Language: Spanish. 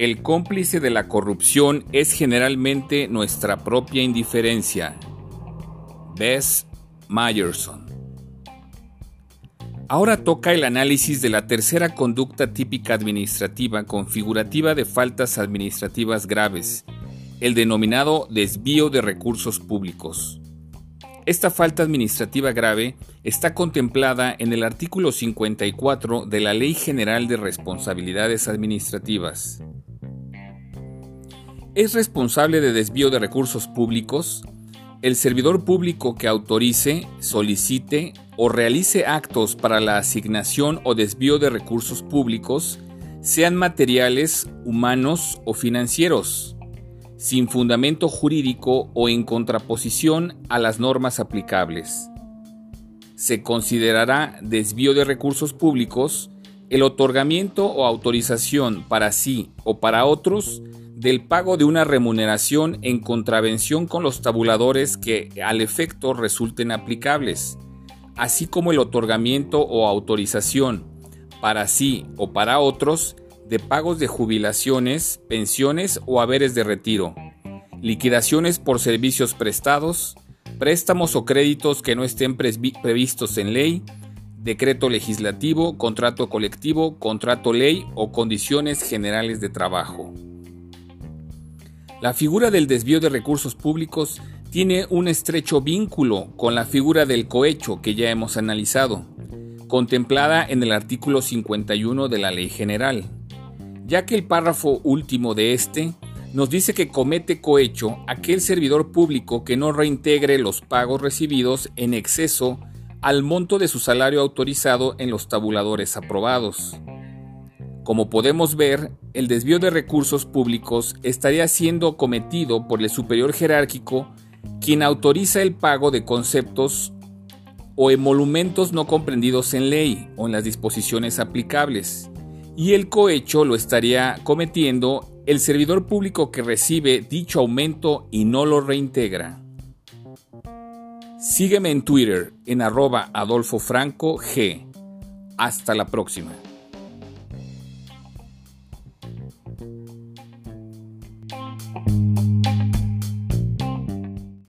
El cómplice de la corrupción es generalmente nuestra propia indiferencia. Bess Myerson. Ahora toca el análisis de la tercera conducta típica administrativa configurativa de faltas administrativas graves, el denominado desvío de recursos públicos. Esta falta administrativa grave está contemplada en el artículo 54 de la Ley General de Responsabilidades Administrativas. Es responsable de desvío de recursos públicos el servidor público que autorice, solicite o realice actos para la asignación o desvío de recursos públicos, sean materiales, humanos o financieros, sin fundamento jurídico o en contraposición a las normas aplicables. Se considerará desvío de recursos públicos el otorgamiento o autorización para sí o para otros del pago de una remuneración en contravención con los tabuladores que al efecto resulten aplicables, así como el otorgamiento o autorización para sí o para otros de pagos de jubilaciones, pensiones o haberes de retiro, liquidaciones por servicios prestados, préstamos o créditos que no estén previstos en ley, decreto legislativo, contrato colectivo, contrato ley o condiciones generales de trabajo. La figura del desvío de recursos públicos tiene un estrecho vínculo con la figura del cohecho que ya hemos analizado, contemplada en el artículo 51 de la Ley General, ya que el párrafo último de este nos dice que comete cohecho aquel servidor público que no reintegre los pagos recibidos en exceso al monto de su salario autorizado en los tabuladores aprobados. Como podemos ver, el desvío de recursos públicos estaría siendo cometido por el superior jerárquico quien autoriza el pago de conceptos o emolumentos no comprendidos en ley o en las disposiciones aplicables, y el cohecho lo estaría cometiendo el servidor público que recibe dicho aumento y no lo reintegra. Sígueme en Twitter en arroba Adolfo Franco G. Hasta la próxima.